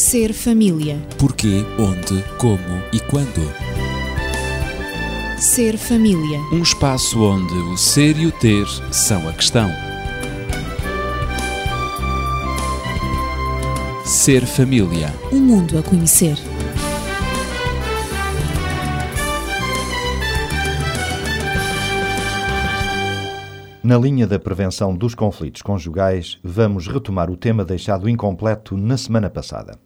Ser família. Porquê, onde, como e quando. Ser família. Um espaço onde o ser e o ter são a questão. Ser família. Um mundo a conhecer. Na linha da prevenção dos conflitos conjugais, vamos retomar o tema deixado incompleto na semana passada.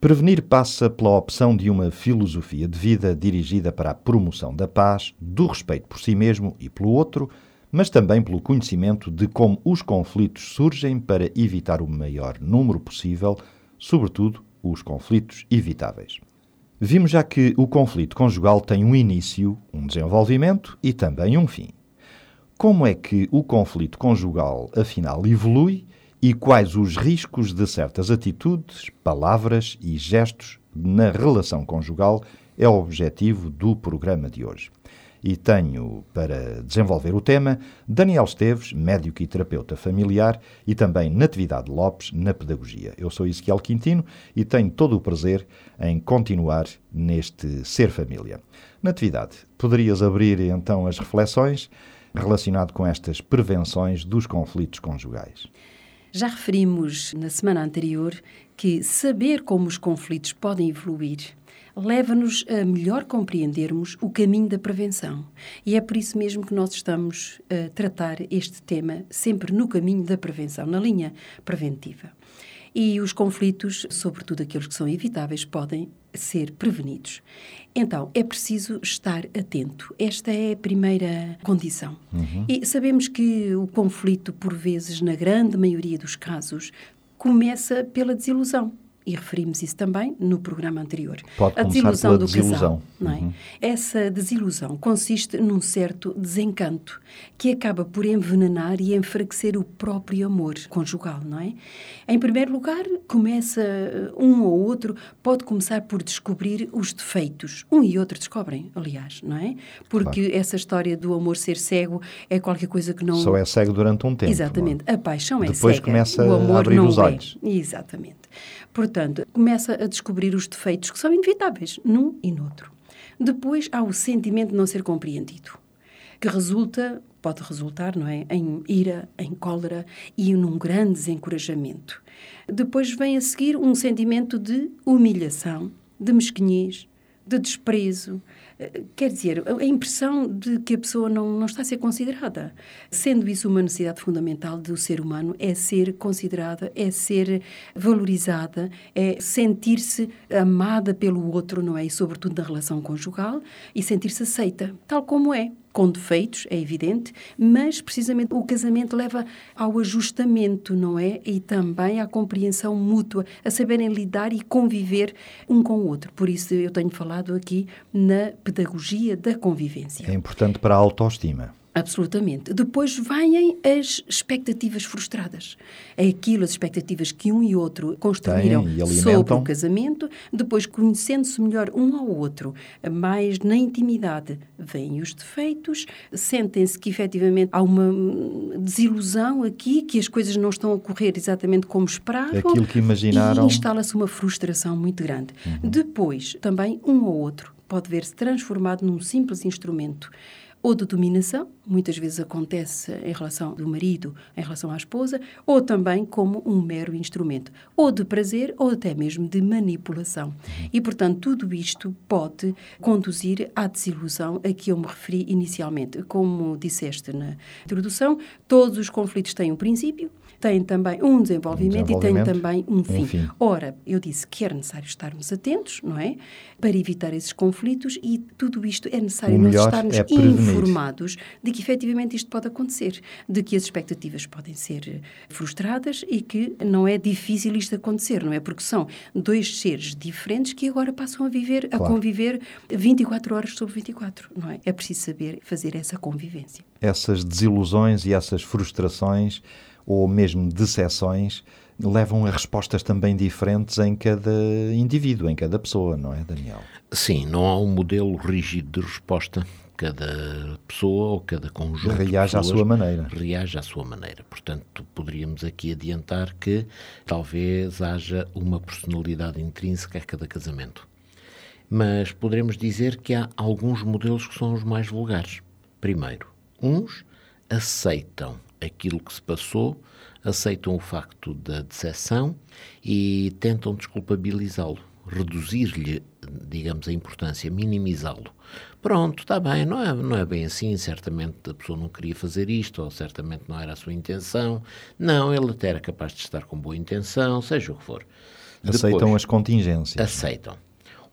Prevenir passa pela opção de uma filosofia de vida dirigida para a promoção da paz, do respeito por si mesmo e pelo outro, mas também pelo conhecimento de como os conflitos surgem para evitar o maior número possível, sobretudo os conflitos evitáveis. Vimos já que o conflito conjugal tem um início, um desenvolvimento e também um fim. Como é que o conflito conjugal, afinal, evolui e quais os riscos de certas atitudes, palavras e gestos na relação conjugal é o objetivo do programa de hoje. E tenho para desenvolver o tema Daniel Esteves, médico e terapeuta familiar, e também Natividade Lopes, na pedagogia. Eu sou Ezequiel Quintino e tenho todo o prazer em continuar neste Ser Família. Natividade, poderias abrir então as reflexões relacionado com estas prevenções dos conflitos conjugais. Já referimos na semana anterior que saber como os conflitos podem evoluir leva-nos a melhor compreendermos o caminho da prevenção. E é por isso mesmo que nós estamos a tratar este tema sempre no caminho da prevenção, na linha preventiva. E os conflitos, sobretudo aqueles que são evitáveis, podem ser prevenidos. Então, é preciso estar atento. Esta é a primeira condição. Uhum. E sabemos que o conflito, por vezes, na grande maioria dos casos, começa pela desilusão e referimos isso também no programa anterior. Pode a desilusão do desilusão. casal. Não é? Uhum. Essa desilusão consiste num certo desencanto que acaba por envenenar e enfraquecer o próprio amor conjugal, não é? Em primeiro lugar, começa um ou outro pode começar por descobrir os defeitos. Um e outro descobrem, aliás, não é? Porque claro. essa história do amor ser cego é qualquer coisa que não Só é cego durante um tempo. Exatamente. Bom. A paixão é Depois cega. Depois começa o amor a abrir não os olhos. É. Exatamente. Portanto, começa a descobrir os defeitos que são inevitáveis num e noutro. Depois há o sentimento de não ser compreendido, que resulta, pode resultar, não é, em ira, em cólera e num grande desencorajamento. Depois vem a seguir um sentimento de humilhação, de mesquinhez, de desprezo, Quer dizer, a impressão de que a pessoa não, não está a ser considerada. Sendo isso uma necessidade fundamental do ser humano, é ser considerada, é ser valorizada, é sentir-se amada pelo outro, não é? E sobretudo na relação conjugal, e sentir-se aceita, tal como é com defeitos, é evidente, mas precisamente o casamento leva ao ajustamento, não é? E também à compreensão mútua, a saberem lidar e conviver um com o outro. Por isso eu tenho falado aqui na pedagogia da convivência. É importante para a autoestima. Absolutamente. Depois vêm as expectativas frustradas. É aquilo, as expectativas que um e outro construíram sobre o casamento, depois conhecendo-se melhor um ao outro, mais na intimidade, vêm os defeitos, sentem-se que efetivamente há uma desilusão aqui, que as coisas não estão a correr exatamente como esperavam. Aquilo que imaginaram. E instala-se uma frustração muito grande. Uhum. Depois, também um ou outro pode ver-se transformado num simples instrumento ou de dominação, muitas vezes acontece em relação do marido em relação à esposa, ou também como um mero instrumento, ou de prazer ou até mesmo de manipulação. E, portanto, tudo isto pode conduzir à desilusão a que eu me referi inicialmente. Como disseste na introdução, todos os conflitos têm um princípio, têm também um desenvolvimento, um desenvolvimento. e têm também um fim. Enfim. Ora, eu disse que era necessário estarmos atentos, não é? Para evitar esses conflitos e tudo isto é necessário nós estarmos é informados de que efetivamente isto pode acontecer, de que as expectativas podem ser frustradas e que não é difícil isto acontecer, não é? Porque são dois seres diferentes que agora passam a viver, claro. a conviver 24 horas sobre 24, não é? É preciso saber fazer essa convivência. Essas desilusões e essas frustrações ou mesmo decepções levam a respostas também diferentes em cada indivíduo, em cada pessoa, não é, Daniel? Sim, não há um modelo rígido de resposta Cada pessoa ou cada conjunto reage de à pessoas sua maneira. reage à sua maneira. Portanto, poderíamos aqui adiantar que talvez haja uma personalidade intrínseca a cada casamento. Mas poderemos dizer que há alguns modelos que são os mais vulgares. Primeiro, uns aceitam aquilo que se passou, aceitam o facto da decepção e tentam desculpabilizá-lo, reduzir-lhe, digamos, a importância, minimizá-lo. Pronto, está bem, não é, não é bem assim, certamente a pessoa não queria fazer isto, ou certamente não era a sua intenção. Não, ele até era capaz de estar com boa intenção, seja o que for. Aceitam Depois, as contingências. aceitam.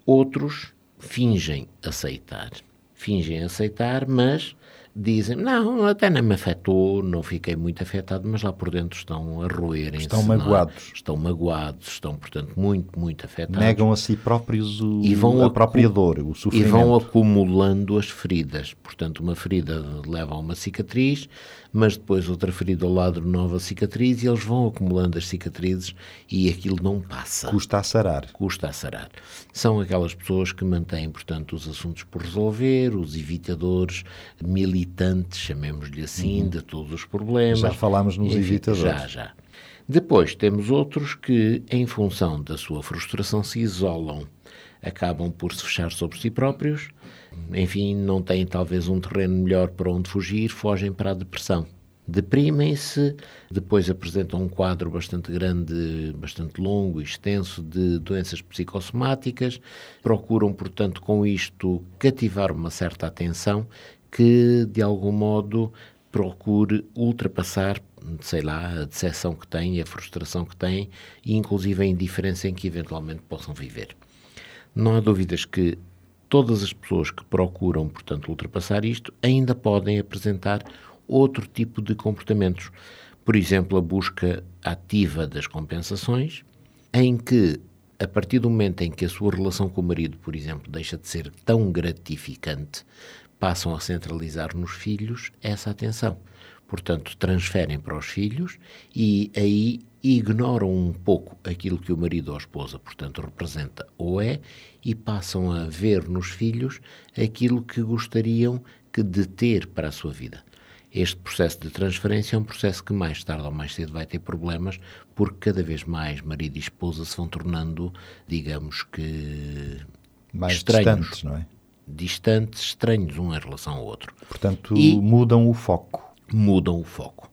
Outros fingem aceitar. Fingem aceitar, mas dizem, não, até nem me afetou, não fiquei muito afetado, mas lá por dentro estão a roerem Estão magoados. Estão magoados, estão, portanto, muito, muito afetados. Negam a si próprios o, E vão a própria dor, o E sofrimento. vão acumulando as feridas. Portanto, uma ferida leva a uma cicatriz, mas depois outra ferida ao lado, nova cicatriz, e eles vão acumulando as cicatrizes e aquilo não passa Custa a sarar. custa a sarar. São aquelas pessoas que mantêm, portanto, os assuntos por resolver, os evitadores militantes, chamemos-lhe assim, de todos os problemas. Já falámos nos Enfim, evitadores. Já, já. Depois temos outros que, em função da sua frustração, se isolam, acabam por se fechar sobre si próprios, enfim, não têm talvez um terreno melhor para onde fugir, fogem para a depressão. Deprimem-se, depois apresentam um quadro bastante grande, bastante longo e extenso de doenças psicossomáticas, procuram, portanto, com isto cativar uma certa atenção que, de algum modo, procure ultrapassar, sei lá, a decepção que têm, a frustração que têm e, inclusive, a indiferença em que eventualmente possam viver. Não há dúvidas que todas as pessoas que procuram, portanto, ultrapassar isto ainda podem apresentar outro tipo de comportamentos. Por exemplo, a busca ativa das compensações, em que, a partir do momento em que a sua relação com o marido, por exemplo, deixa de ser tão gratificante, passam a centralizar nos filhos essa atenção. Portanto, transferem para os filhos e aí ignoram um pouco aquilo que o marido ou a esposa, portanto, representa ou é e passam a ver nos filhos aquilo que gostariam que de ter para a sua vida. Este processo de transferência é um processo que mais tarde ou mais cedo vai ter problemas, porque cada vez mais marido e esposa se vão tornando, digamos que, Mais estranhos, distantes, não é? Distantes, estranhos um em relação ao outro. Portanto, E- mudam o foco. Mudam o foco.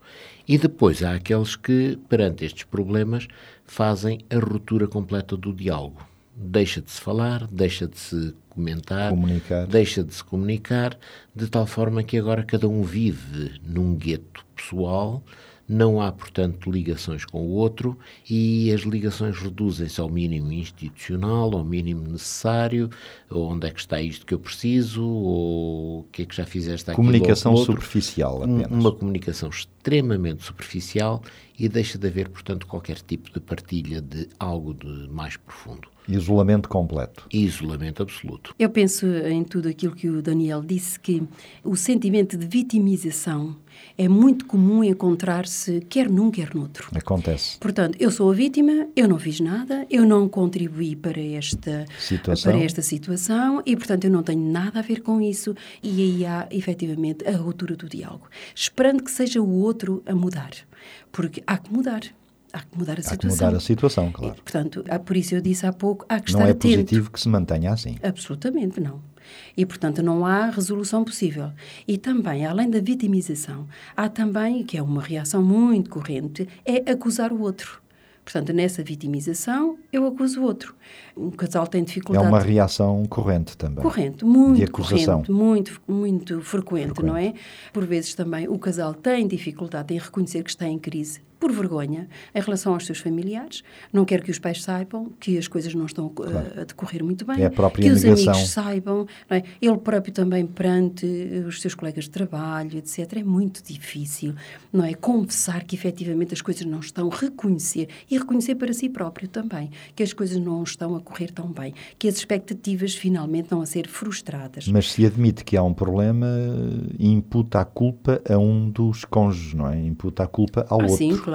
E depois há aqueles que, perante estes problemas, fazem a ruptura completa do diálogo. Deixa de se falar, deixa de se comentar, Comunicar. deixa de se comunicar, de tal forma que agora cada um vive num gueto pessoal, não há, portanto, ligações com o outro e as ligações reduzem-se ao mínimo institucional, ao mínimo necessário, onde é que está isto que eu preciso, ou o que é que já fizeste aquilo Comunicação superficial apenas. Uma comunicação extremamente superficial e deixa de haver, portanto, qualquer tipo de partilha de algo de mais profundo. Isolamento completo. Isolamento absoluto. Eu penso em tudo aquilo que o Daniel disse, que o sentimento de vitimização é muito comum encontrar-se quer num, quer noutro. Acontece. Portanto, eu sou a vítima, eu não fiz nada, eu não contribuí para esta Situação. para esta situação e, portanto, eu não tenho nada a ver com isso. E aí há, efetivamente, a ruptura do diálogo. Esperando que seja o outro a mudar. Porque há que mudar. Há que mudar a Há que situação. mudar a situação, claro. E, portanto, há- por isso eu disse há pouco, há que Não estar é atento. positivo que se mantenha assim. Absolutamente não. E, portanto, não há resolução possível. E também, além da vitimização, há também, que é uma reação muito corrente, é acusar o outro. Portanto, nessa vitimização, eu acuso o outro. Um casal tem É dificuldade... uma reação corrente também. Corrente, muito De acusação. corrente, muito, muito frequente, não é? Por vezes também o casal tem dificuldade em reconhecer que está em crise por vergonha em relação aos seus familiares, não quer que os pais saibam que as coisas não estão uh, a decorrer muito bem, É a própria que os negação. amigos saibam, é? ele próprio também perante os seus colegas de trabalho, etc. É muito difícil, não é? Confessar que efetivamente as coisas não estão, reconhecer e reconhecer para si próprio também que as coisas não estão a correr tão bem, que as expectativas finalmente estão a ser frustradas. Mas se admite que há um problema, imputa a culpa a um dos cônjuges, não é? Imputa a culpa ao Ah, outro. sim, claro.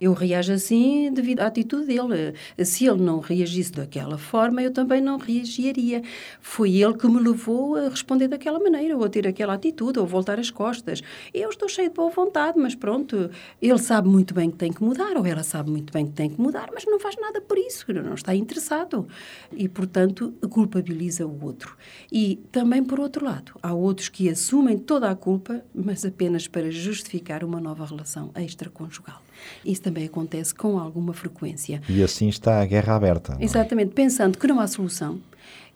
Eu reajo assim devido à atitude dele. Se ele não reagisse daquela forma, eu também não reagiria. Foi ele que me levou a responder daquela maneira, ou a ter aquela atitude, ou voltar as costas. Eu estou cheio de boa vontade, mas pronto, ele sabe muito bem que tem que mudar, ou ela sabe muito bem que tem que mudar, mas não faz nada por isso, não está interessado. E, portanto, culpabiliza o outro. E também, por outro lado, há outros que assumem toda a culpa, mas apenas para justificar uma nova relação extraconjugal. Isso também acontece com alguma frequência. E assim está a guerra aberta. É? Exatamente, pensando que não há solução,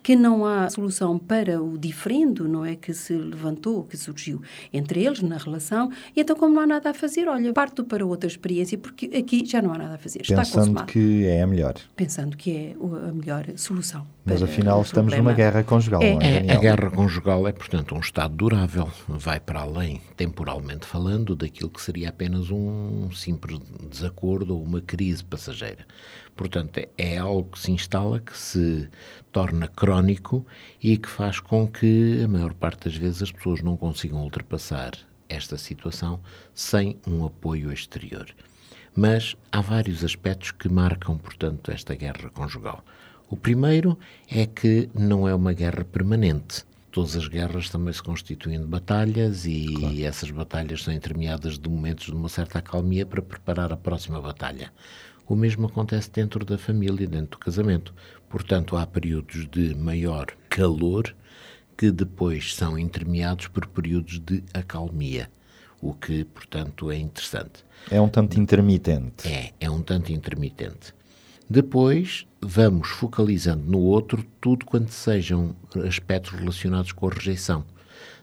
que não há solução para o diferendo, não é? Que se levantou, que surgiu entre eles na relação, e então, como não há nada a fazer, olha, parto para outra experiência, porque aqui já não há nada a fazer. Pensando está consumado. que é a melhor. Pensando que é a melhor solução. Mas afinal estamos numa guerra conjugal, é, não é, Daniel? A guerra conjugal é, portanto, um estado durável. Vai para além, temporalmente falando, daquilo que seria apenas um simples desacordo ou uma crise passageira. Portanto, é algo que se instala, que se torna crónico e que faz com que, a maior parte das vezes, as pessoas não consigam ultrapassar esta situação sem um apoio exterior. Mas há vários aspectos que marcam, portanto, esta guerra conjugal. O primeiro é que não é uma guerra permanente. Todas as guerras também se constituem de batalhas e claro. essas batalhas são intermeadas de momentos de uma certa acalmia para preparar a próxima batalha. O mesmo acontece dentro da família, dentro do casamento. Portanto, há períodos de maior calor que depois são intermeados por períodos de acalmia, o que, portanto, é interessante. É um tanto intermitente. É, é um tanto intermitente. Depois, vamos focalizando no outro tudo quanto sejam aspectos relacionados com a rejeição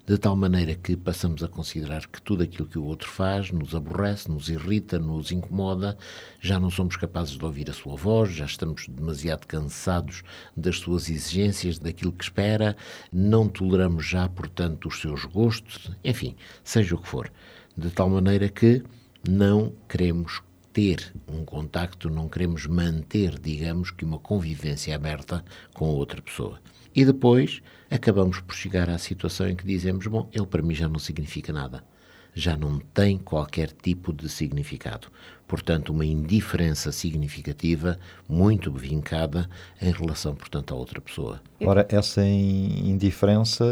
de tal maneira que passamos a considerar que tudo aquilo que o outro faz nos aborrece, nos irrita, nos incomoda, já não somos capazes de ouvir a sua voz, já estamos demasiado cansados das suas exigências, daquilo que espera, não toleramos já, portanto, os seus gostos, enfim, seja o que for. De tal maneira que não queremos ter um contacto, não queremos manter, digamos, que uma convivência aberta com outra pessoa. E depois acabamos por chegar à situação em que dizemos: bom, ele para mim já não significa nada. Já não tem qualquer tipo de significado portanto, uma indiferença significativa, muito vincada em relação, portanto, à outra pessoa. Ora, essa indiferença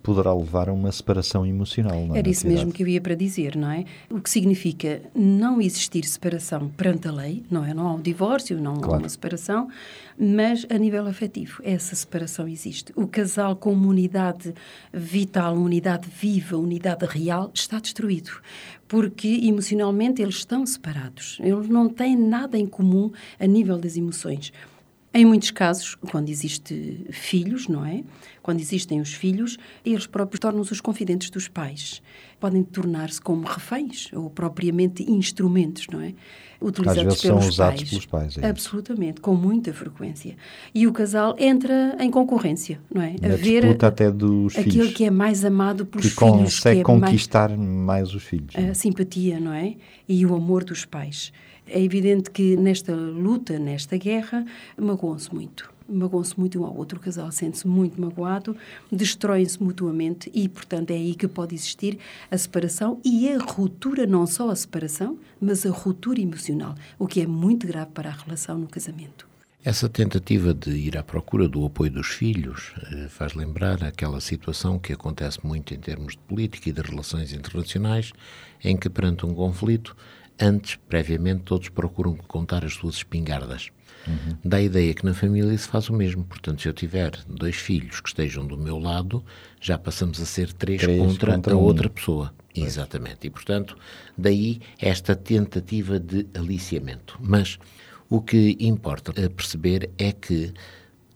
poderá levar a uma separação emocional, não é? Era isso mesmo que eu ia para dizer, não é? O que significa não existir separação perante a lei, não é? Não há um divórcio, não claro. há uma separação, mas a nível afetivo, essa separação existe. O casal como unidade vital, unidade viva, unidade real, está destruído porque emocionalmente eles estão separados. Eles não têm nada em comum a nível das emoções. Em muitos casos, quando existe filhos, não é? Quando existem os filhos, eles próprios tornam-se os confidentes dos pais. Podem tornar-se como reféns ou propriamente instrumentos, não é? Utilizados Às vezes pelos são usados pais. pelos pais. É Absolutamente, com muita frequência. E o casal entra em concorrência, não é? Na a ver até dos aquilo filhos. que é mais amado pelos que filhos. Consegue que é conquistar mais, mais os filhos. A simpatia, não é? E o amor dos pais. É evidente que nesta luta, nesta guerra, magoam-se muito. Magoam-se muito um ao outro, o casal sente-se muito magoado, destroem-se mutuamente e, portanto, é aí que pode existir a separação e a ruptura, não só a separação, mas a ruptura emocional, o que é muito grave para a relação no casamento. Essa tentativa de ir à procura do apoio dos filhos eh, faz lembrar aquela situação que acontece muito em termos de política e de relações internacionais, em que, perante um conflito, antes, previamente, todos procuram contar as suas espingardas. Uhum. Dá a ideia que na família se faz o mesmo. Portanto, se eu tiver dois filhos que estejam do meu lado, já passamos a ser três, três contra, contra, a um. outra pessoa. Pois. Exatamente. E, portanto, daí esta tentativa de aliciamento. Mas o que importa perceber é que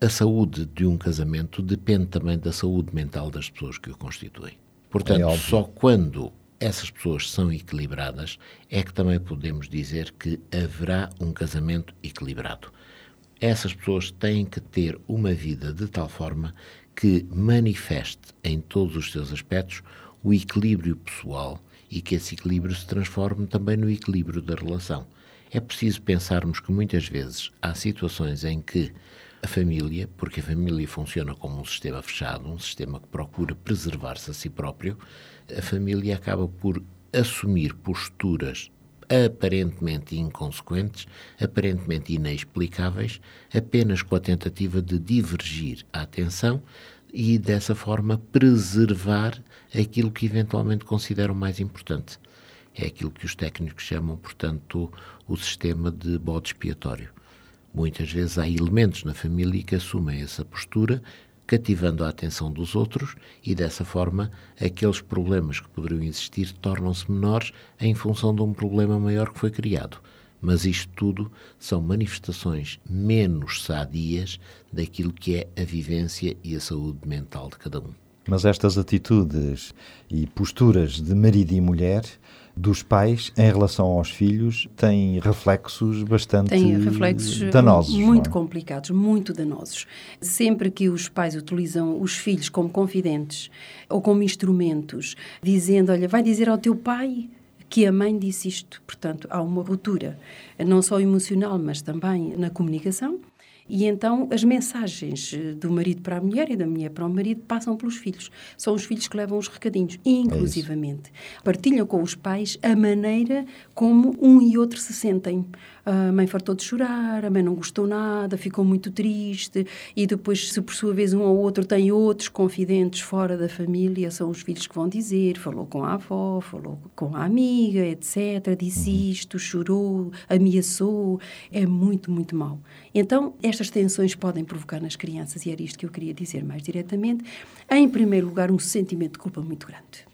a saúde de um casamento depende também da saúde mental das pessoas que o constituem. Portanto, é só quando essas pessoas são equilibradas, é que também podemos dizer que haverá um casamento equilibrado. Essas pessoas têm que ter uma vida de tal forma que manifeste em todos os seus aspectos o equilíbrio pessoal e que esse equilíbrio se transforme também no equilíbrio da relação. É preciso pensarmos que muitas vezes há situações em que a família, porque a família funciona como um sistema fechado, um sistema que procura preservar-se a si próprio, a família acaba por assumir posturas aparentemente inconsequentes, aparentemente inexplicáveis, apenas com a tentativa de divergir a atenção e, dessa forma, preservar aquilo que eventualmente consideram mais importante. É aquilo que os técnicos chamam, portanto, o sistema de bode expiatório. Muitas vezes há elementos na família que assumem essa postura, cativando a atenção dos outros e, dessa forma, aqueles problemas que poderiam existir tornam-se menores em função de um problema maior que foi criado. Mas isto tudo são manifestações menos sadias daquilo que é a vivência e a saúde mental de cada um. Mas estas atitudes e posturas de marido e mulher dos pais em relação aos filhos têm reflexos bastante Tem reflexos danosos. Muito é? complicados, muito danosos. Sempre que os pais utilizam os filhos como confidentes ou como instrumentos, dizendo: Olha, vai dizer ao teu pai que a mãe disse isto. Portanto, há uma ruptura, não só emocional, mas também na comunicação. E então as mensagens eh, do marido para a mulher e da mulher para o marido passam pelos filhos. São os filhos que levam os recadinhos, inclusivamente. É Partilham com os pais a maneira como um e outro se sentem. A mãe fartou de chorar, a mãe não gostou nada, ficou muito triste, e depois, se por sua vez um ou outro tem outros confidentes fora da família, são os filhos que vão dizer: falou com a avó, falou com a amiga, etc., disse uhum. isto, chorou, ameaçou. É muito, muito mau. Então, estas tensões podem provocar nas crianças, e era isto que eu queria dizer mais diretamente, em primeiro lugar, um sentimento de culpa muito grande.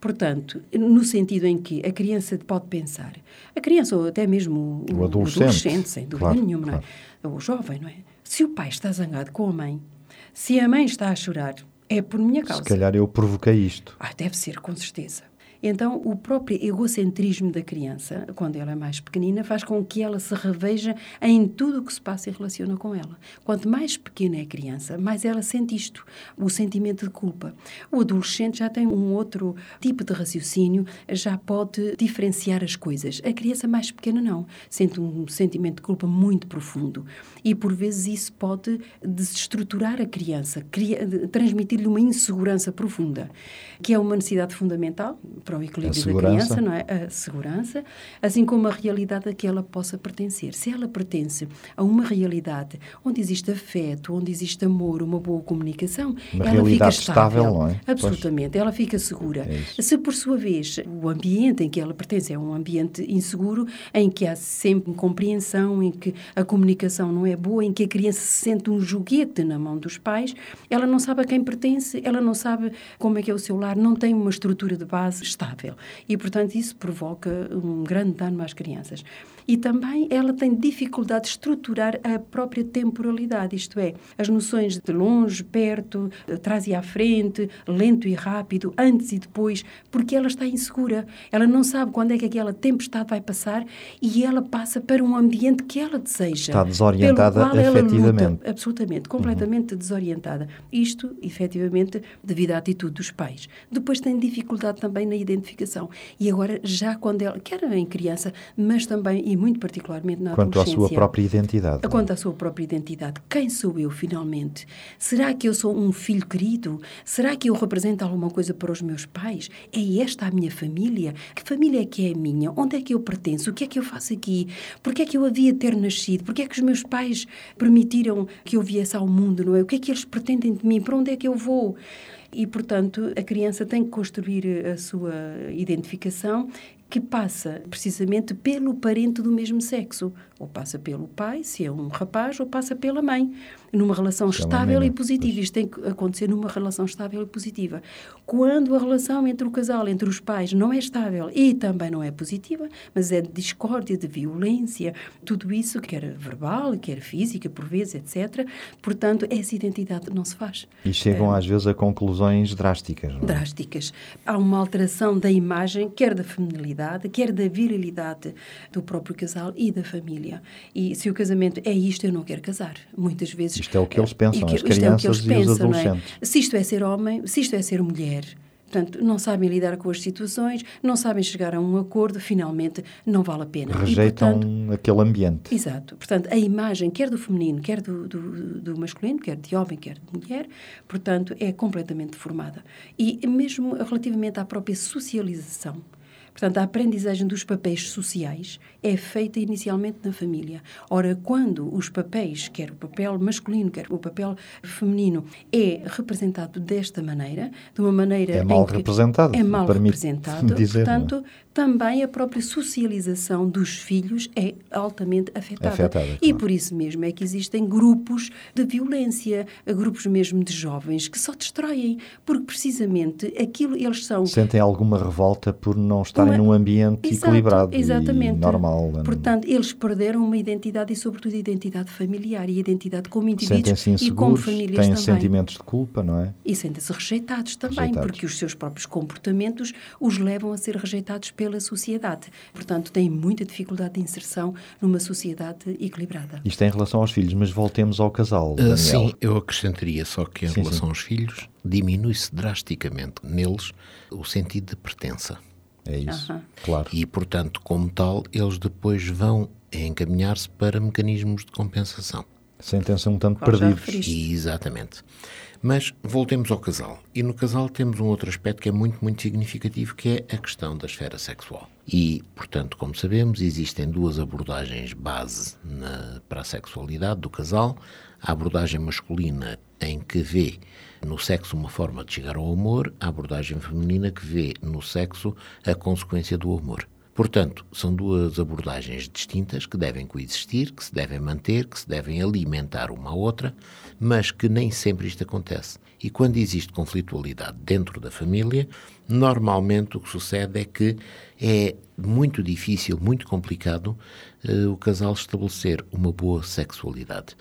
Portanto, no sentido em que a criança pode pensar, a criança ou até mesmo o, o adolescente, adolescente, sem dúvida claro, nenhuma, claro. é? o jovem, não é? Se o pai está zangado com a mãe, se a mãe está a chorar, é por minha causa. Se calhar eu provoquei isto. Ah, deve ser, com certeza. Então, o próprio egocentrismo da criança, quando ela é mais pequenina, faz com que ela se reveja em tudo o que se passa e relaciona com ela. Quanto mais pequena é a criança, mais ela sente isto, o sentimento de culpa. O adolescente já tem um outro tipo de raciocínio, já pode diferenciar as coisas. A criança mais pequena não, sente um sentimento de culpa muito profundo. E por vezes isso pode desestruturar a criança, transmitir-lhe uma insegurança profunda, que é uma necessidade fundamental para o equilíbrio da criança, não é? A segurança, assim como a realidade a que ela possa pertencer. Se ela pertence a uma realidade onde existe afeto, onde existe amor, uma boa comunicação, uma ela fica estável. estável não é? Absolutamente, pois. ela fica segura. É Se por sua vez o ambiente em que ela pertence é um ambiente inseguro, em que há sempre incompreensão, em que a comunicação não é boa, em que a criança se sente um joguete na mão dos pais, ela não sabe a quem pertence, ela não sabe como é que é o seu lar, não tem uma estrutura de base estável. E, portanto, isso provoca um grande dano às crianças. E também ela tem dificuldade de estruturar a própria temporalidade, isto é, as noções de longe, perto, atrás e à frente, lento e rápido, antes e depois, porque ela está insegura. Ela não sabe quando é que aquela tempestade vai passar e ela passa para um ambiente que ela deseja. Está desorientada efetivamente. Luta, absolutamente, completamente uhum. desorientada. Isto, efetivamente, devido à atitude dos pais. Depois tem dificuldade também na identificação. E agora, já quando ela, quer em criança, mas também e muito particularmente na Quanto à sua própria identidade. Quanto à sua própria identidade. Quem sou eu, finalmente? Será que eu sou um filho querido? Será que eu represento alguma coisa para os meus pais? É esta a minha família? Que família é que é a minha? Onde é que eu pertenço? O que é que eu faço aqui? Por que é que eu havia ter nascido? Por que é que os meus pais permitiram que eu viesse ao mundo, não é? O que é que eles pretendem de mim? Para onde é que eu vou? e, portanto, a criança tem que construir a sua identificação que passa precisamente pelo parente do mesmo sexo, ou passa pelo pai, se é um rapaz, ou passa pela mãe, numa relação Chama estável e positiva. Isto tem que acontecer numa relação estável e positiva. Quando a relação entre o casal, entre os pais, não é estável e também não é positiva, mas é de discórdia, de violência, tudo isso, quer verbal, quer física, por vezes, etc., portanto, essa identidade não se faz. E chegam é, às vezes a conclusões drásticas. É? Drásticas. Há uma alteração da imagem, quer da feminilidade, quer da virilidade do próprio casal e da família. E se o casamento é isto, eu não quero casar. Muitas vezes. Isto é o que eles pensam, que, as crianças é e pensam, os é? adolescentes. É? Se isto é ser homem, se isto é ser mulher, Portanto, não sabem lidar com as situações, não sabem chegar a um acordo, finalmente não vale a pena. Rejeitam e, portanto, aquele ambiente. Exato. Portanto, a imagem, quer do feminino, quer do, do, do, masculino, quer de homem, quer de mulher, portanto, é completamente deformada. E mesmo relativamente à própria socialização, Portanto, a aprendizagem dos papéis sociais é feita inicialmente na família. Ora, quando os papéis, quer o papel masculino, quer o papel feminino, é representado desta maneira, de uma maneira É mal representado, é mal representado, dizer, é? portanto, também a própria socialização dos filhos é altamente afetada. Afetada, E claro. por isso mesmo é que existem grupos de violência, grupos mesmo de jovens que só destroem, porque precisamente aquilo eles são Sentem alguma revolta por não estarem Uma- num ambiente Exato, equilibrado exatamente. e normal. Portanto, eles perderam uma identidade e, sobretudo, identidade familiar e a identidade como indivíduos e como famílias têm também. sentimentos de culpa, não é? E sentem-se rejeitados também, Rejeitados. porque os seus próprios comportamentos os levam a ser rejeitados pela sociedade. Portanto, têm muita dificuldade de inserção numa sociedade equilibrada. Isto é em relação aos filhos, mas voltemos ao casal, Daniel. sim, eu acrescentaria só que em Sim, relação sim. aos filhos, diminui-se drasticamente neles o sentido de pertença. É isso, Aham. claro. E, portanto, como tal, eles depois vão encaminhar-se para mecanismos de compensação. Sentem-se um tanto Qual perdidos. referiste. E, exatamente. Mas voltemos ao casal. E no casal temos um outro aspecto que é muito, muito significativo, que é a questão da esfera sexual. E, portanto, como sabemos, existem duas abordagens base na- para a sexualidade do casal. A abordagem masculina, em que vê no sexo uma forma de chegar ao amor, a abordagem feminina, que vê no sexo a consequência do amor. Portanto, são duas abordagens distintas que devem coexistir, que se devem manter, que se devem alimentar uma à outra, mas que nem sempre isto acontece. E quando existe conflitualidade dentro da família, normalmente o que sucede é que é muito difícil, muito complicado eh, o casal estabelecer uma boa sexualidade.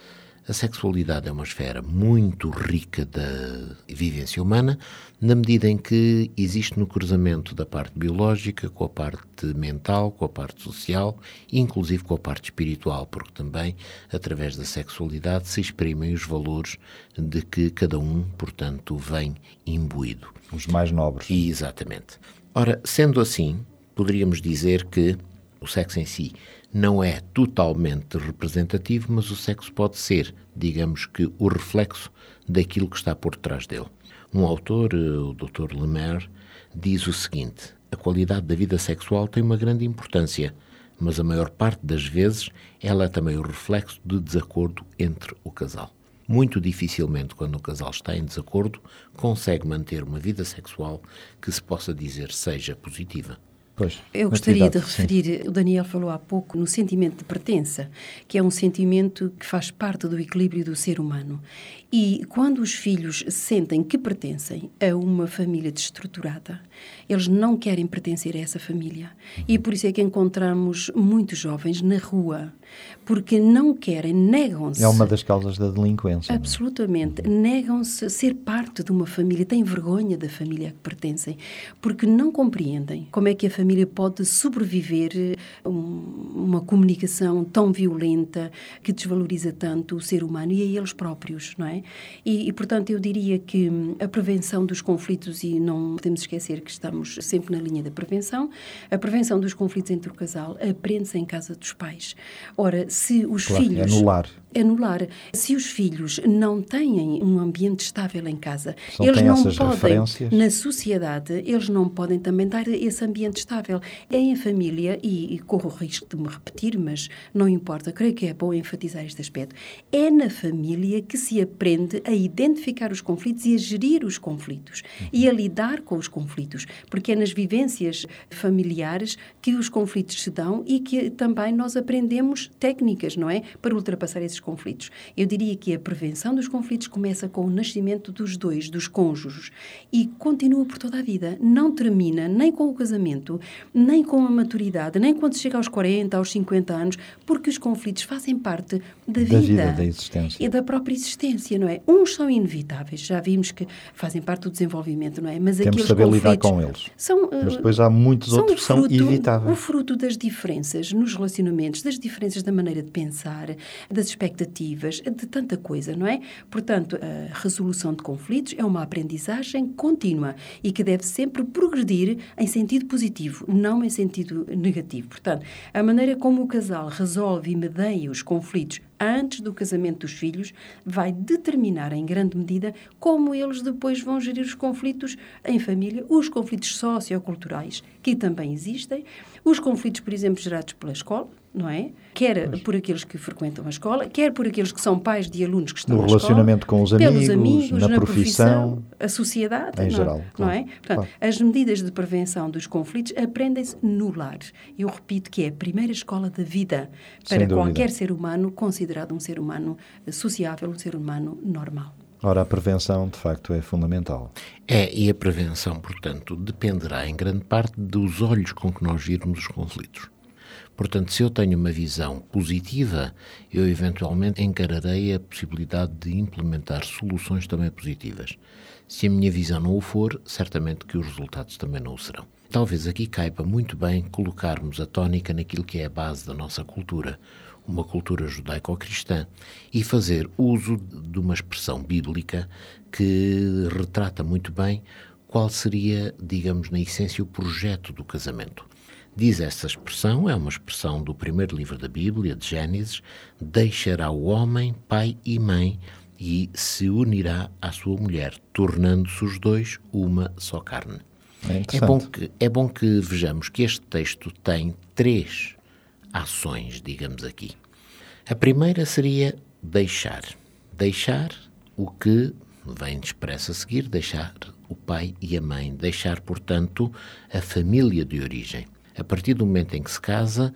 A sexualidade é uma esfera muito rica da vivência humana, na medida em que existe no cruzamento da parte biológica com a parte mental, com a parte social, inclusive com a parte espiritual, porque também, através da sexualidade, se exprimem os valores de que cada um, portanto, vem imbuído. Os mais nobres. E, exatamente. Ora, sendo assim, poderíamos dizer que o sexo em si não é totalmente representativo, mas o sexo pode ser, digamos que, o reflexo daquilo que está por trás dele. Um autor, eh, o Dr. Lemaire, diz o seguinte: a qualidade da vida sexual tem uma grande importância, mas a maior parte das vezes ela é também o reflexo de desacordo entre o casal. Muito dificilmente, quando o casal está em desacordo, consegue manter uma vida sexual que se possa dizer seja positiva. Pois, Eu gostaria de atividade, sim. referir, o Daniel falou há pouco, no sentimento de pertença, que é um sentimento que faz parte do equilíbrio do ser humano. E quando os filhos sentem que pertencem a uma família desestruturada, eles não querem pertencer a essa família. E por isso é que encontramos muitos jovens na rua, porque não querem, negam-se. É uma das causas da delinquência. é? Absolutamente. Negam-se a ser parte de uma família, têm vergonha da família a que pertencem, porque não compreendem como é que a família pode sobreviver a um- uma comunicação tão violenta que desvaloriza tanto o ser humano e a eles próprios, não é? E, e, portanto, eu diria que hum, a prevenção dos conflitos, e não podemos esquecer que estamos sempre na linha da prevenção, a prevenção dos conflitos entre o casal aprende-se em casa dos pais. Ora, se os Claro, filhos anular. Anular. Se os filhos não têm um ambiente estável em casa, não eles não podem, na sociedade, eles não podem também dar esse ambiente estável. É em família, e, e corro o risco de me repetir, mas não importa, creio que é bom enfatizar este aspecto. É na família que se aprende a identificar os conflitos e a gerir os conflitos e a lidar com os conflitos, porque é nas vivências familiares que os conflitos se dão e que também nós aprendemos técnicas, não é? Para ultrapassar esses conflitos. Eu diria que a prevenção dos conflitos começa com o nascimento dos dois, dos cônjuges, e continua por toda a vida. Não termina nem com o casamento, nem com a maturidade, nem quando se chega aos 40, aos 50 anos, porque os conflitos fazem parte da vida. Da vida, da existência. E da própria existência, não é? Uns são inevitáveis, já vimos que fazem parte do desenvolvimento, não é? Mas Temos aqueles saber lidar com eles. São, Mas eh, depois há muitos são outros que são fruto- O fruto das diferenças nos relacionamentos, das diferenças da maneira de pensar, das expectativas, de tanta coisa, não é? Portanto, a resolução de conflitos é uma aprendizagem contínua e que deve sempre progredir em sentido positivo, não em sentido negativo. Portanto, a maneira como o casal resolve e medeia os conflitos antes do casamento dos filhos vai determinar em grande medida como eles depois vão gerir os conflitos em família, os conflitos socioculturais que também existem, os conflitos, por exemplo, gerados pela escola, não é? Quer pois. por aqueles que frequentam a escola, quer por aqueles que são pais de alunos que estão no na relacionamento escola, com os amigos, amigos na, na profissão, a sociedade, em não, geral, não claro, é? Portanto, claro. as medidas de prevenção dos conflitos aprendem-se no lar. Eu repito que é a primeira escola da vida para qualquer ser humano considerado um ser humano sociável, um ser humano normal. Ora, a prevenção, de facto, é fundamental. É, e a prevenção, portanto, dependerá em grande parte dos olhos com que nós virmos os conflitos. Portanto, se eu tenho uma visão positiva, eu eventualmente encararei a possibilidade de implementar soluções também positivas. Se a minha visão não o for, certamente que os resultados também não o serão. Talvez aqui caiba muito bem colocarmos a tónica naquilo que é a base da nossa cultura, uma cultura judaico-cristã, e fazer uso de uma expressão bíblica que retrata muito bem qual seria, digamos, na essência, o projeto do casamento. Diz essa expressão, é uma expressão do primeiro livro da Bíblia, de Gênesis: deixará o homem pai e mãe e se unirá à sua mulher, tornando-se os dois uma só carne. É, é, bom que, é bom que vejamos que este texto tem três ações, digamos aqui. A primeira seria deixar. Deixar o que vem expresso a seguir, deixar o pai e a mãe, deixar, portanto, a família de origem. A partir do momento em que se casa,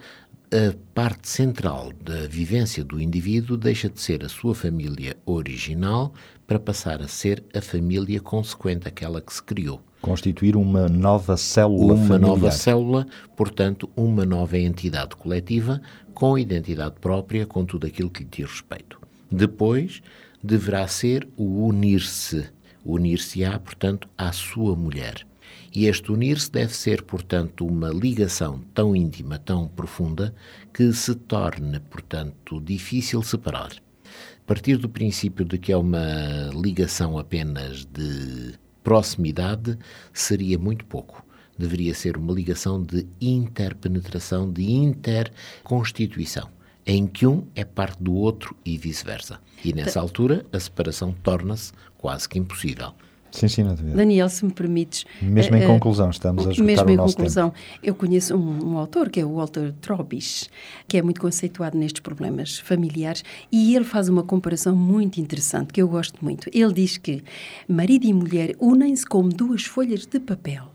a parte central da vivência do indivíduo deixa de ser a sua família original para passar a ser a família consequente, aquela que se criou. Constituir uma nova célula Uma familiar. nova célula, portanto, uma nova entidade coletiva com identidade própria, com tudo aquilo que lhe diz respeito. Depois, deverá ser o unir-se. Unir-se-á, portanto, à sua mulher. E este unir-se deve ser, portanto, uma ligação tão íntima, tão profunda, que se torne, portanto, difícil separar. A partir do princípio de que é uma ligação apenas de proximidade, seria muito pouco. Deveria ser uma ligação de interpenetração, de interconstituição, em que um é parte do outro e vice-versa. E nessa altura, a separação torna-se quase que impossível. Sim, sim, Natividade. Daniel, se me permites. Mesmo em uh, conclusão, estamos a esgotar Mesmo em conclusão, tempo. eu conheço um, um, autor que é o Walter Trobis, que é muito conceituado nestes problemas familiares e ele faz uma comparação muito interessante que eu gosto muito. Ele diz que marido e mulher unem-se como duas folhas de papel.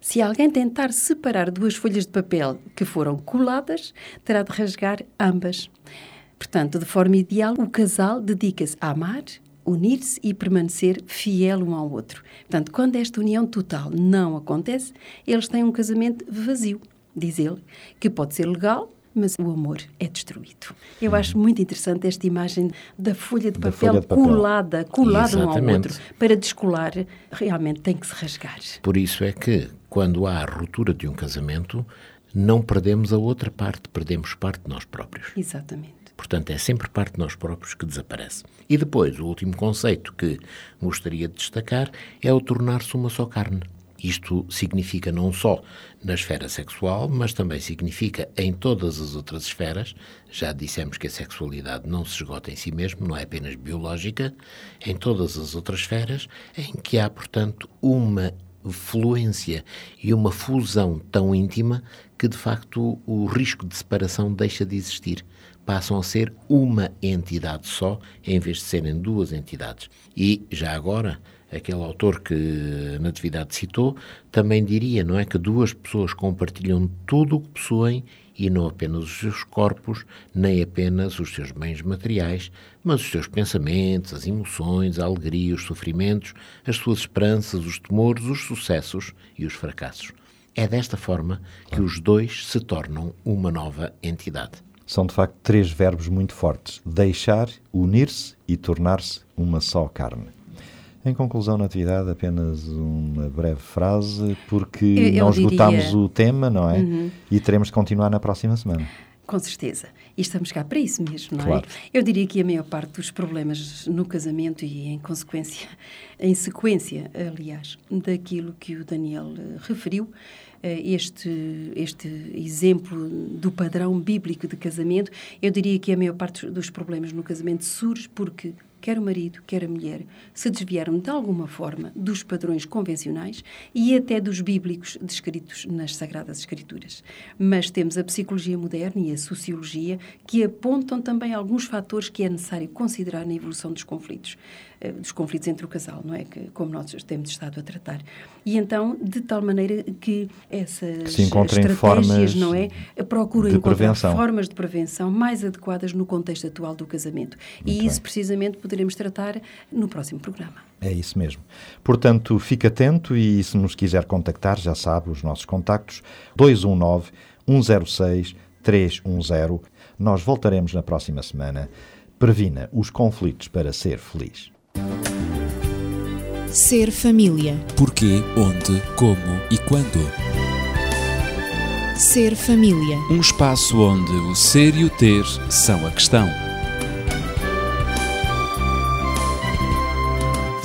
Se alguém tentar separar duas folhas de papel que foram coladas, terá de rasgar ambas. Portanto, de forma ideal, o casal dedica-se a amar, unir-se e permanecer fiel um ao outro. Portanto, quando esta união total não acontece, eles têm um casamento vazio, diz ele, que pode ser legal, mas o amor é destruído. Eu acho muito interessante esta imagem da folha de Da papel, folha de papel. colada, colada um ao outro. Para descolar, realmente tem que se rasgar. Por isso é que, quando há a ruptura de um casamento, não perdemos a outra parte, perdemos parte de nós próprios. Exatamente. Portanto, é sempre parte de nós próprios que desaparece. E depois, o último conceito que gostaria de destacar é o tornar-se uma só carne. Isto significa não só na esfera sexual, mas também significa em todas as outras esferas. Já dissemos que a sexualidade não se esgota em si mesmo, não é apenas biológica. Em todas as outras esferas, em que há, portanto, uma fluência e uma fusão tão íntima que, de facto, o risco de separação deixa de existir passam a ser uma entidade só, em vez de serem duas entidades. E, já agora, aquele autor que Natividade citou, também diria, não é, que duas pessoas compartilham tudo o que possuem e não apenas os seus corpos, nem apenas os seus bens materiais, mas os seus pensamentos, as emoções, a alegria, os sofrimentos, as suas esperanças, os temores, os sucessos e os fracassos. É desta forma que os dois se tornam uma nova entidade. São, de facto, três verbos muito fortes: deixar, unir-se e tornar-se uma só carne. Em conclusão, Natividade, apenas uma breve frase, porque Eu- eu não diria- esgotámos o tema, não é? Uhum. E teremos de continuar na próxima semana. Com certeza. E estamos cá para isso mesmo, não Claro. é? Eu diria que a maior parte dos problemas no casamento e em consequência, em sequência, aliás, daquilo que o Daniel eh, referiu, este, este exemplo do padrão bíblico de casamento, eu diria que a maior parte dos problemas no casamento surge porque quer o marido, quer a mulher, se desviaram de alguma forma dos padrões convencionais e até dos bíblicos descritos nas Sagradas Escrituras. Mas temos a psicologia moderna e a sociologia que apontam também alguns fatores que é necessário considerar na evolução dos conflitos, eh, dos conflitos entre o casal, não é? Que, como nós temos estado a tratar. E então, de tal maneira que essas Que se estratégias, formas não é? Procuram encontrar prevenção. formas de prevenção mais adequadas no contexto atual do casamento. Muito e isso, bem. precisamente, poderemos tratar no próximo programa. É isso mesmo. Portanto, fique atento e se nos quiser contactar, já sabe os nossos contactos 219 106 310. Nós voltaremos na próxima semana. Previna os conflitos para ser feliz. Ser família. Porquê, onde, como e quando. Ser família. Um espaço onde o ser e o ter são a questão.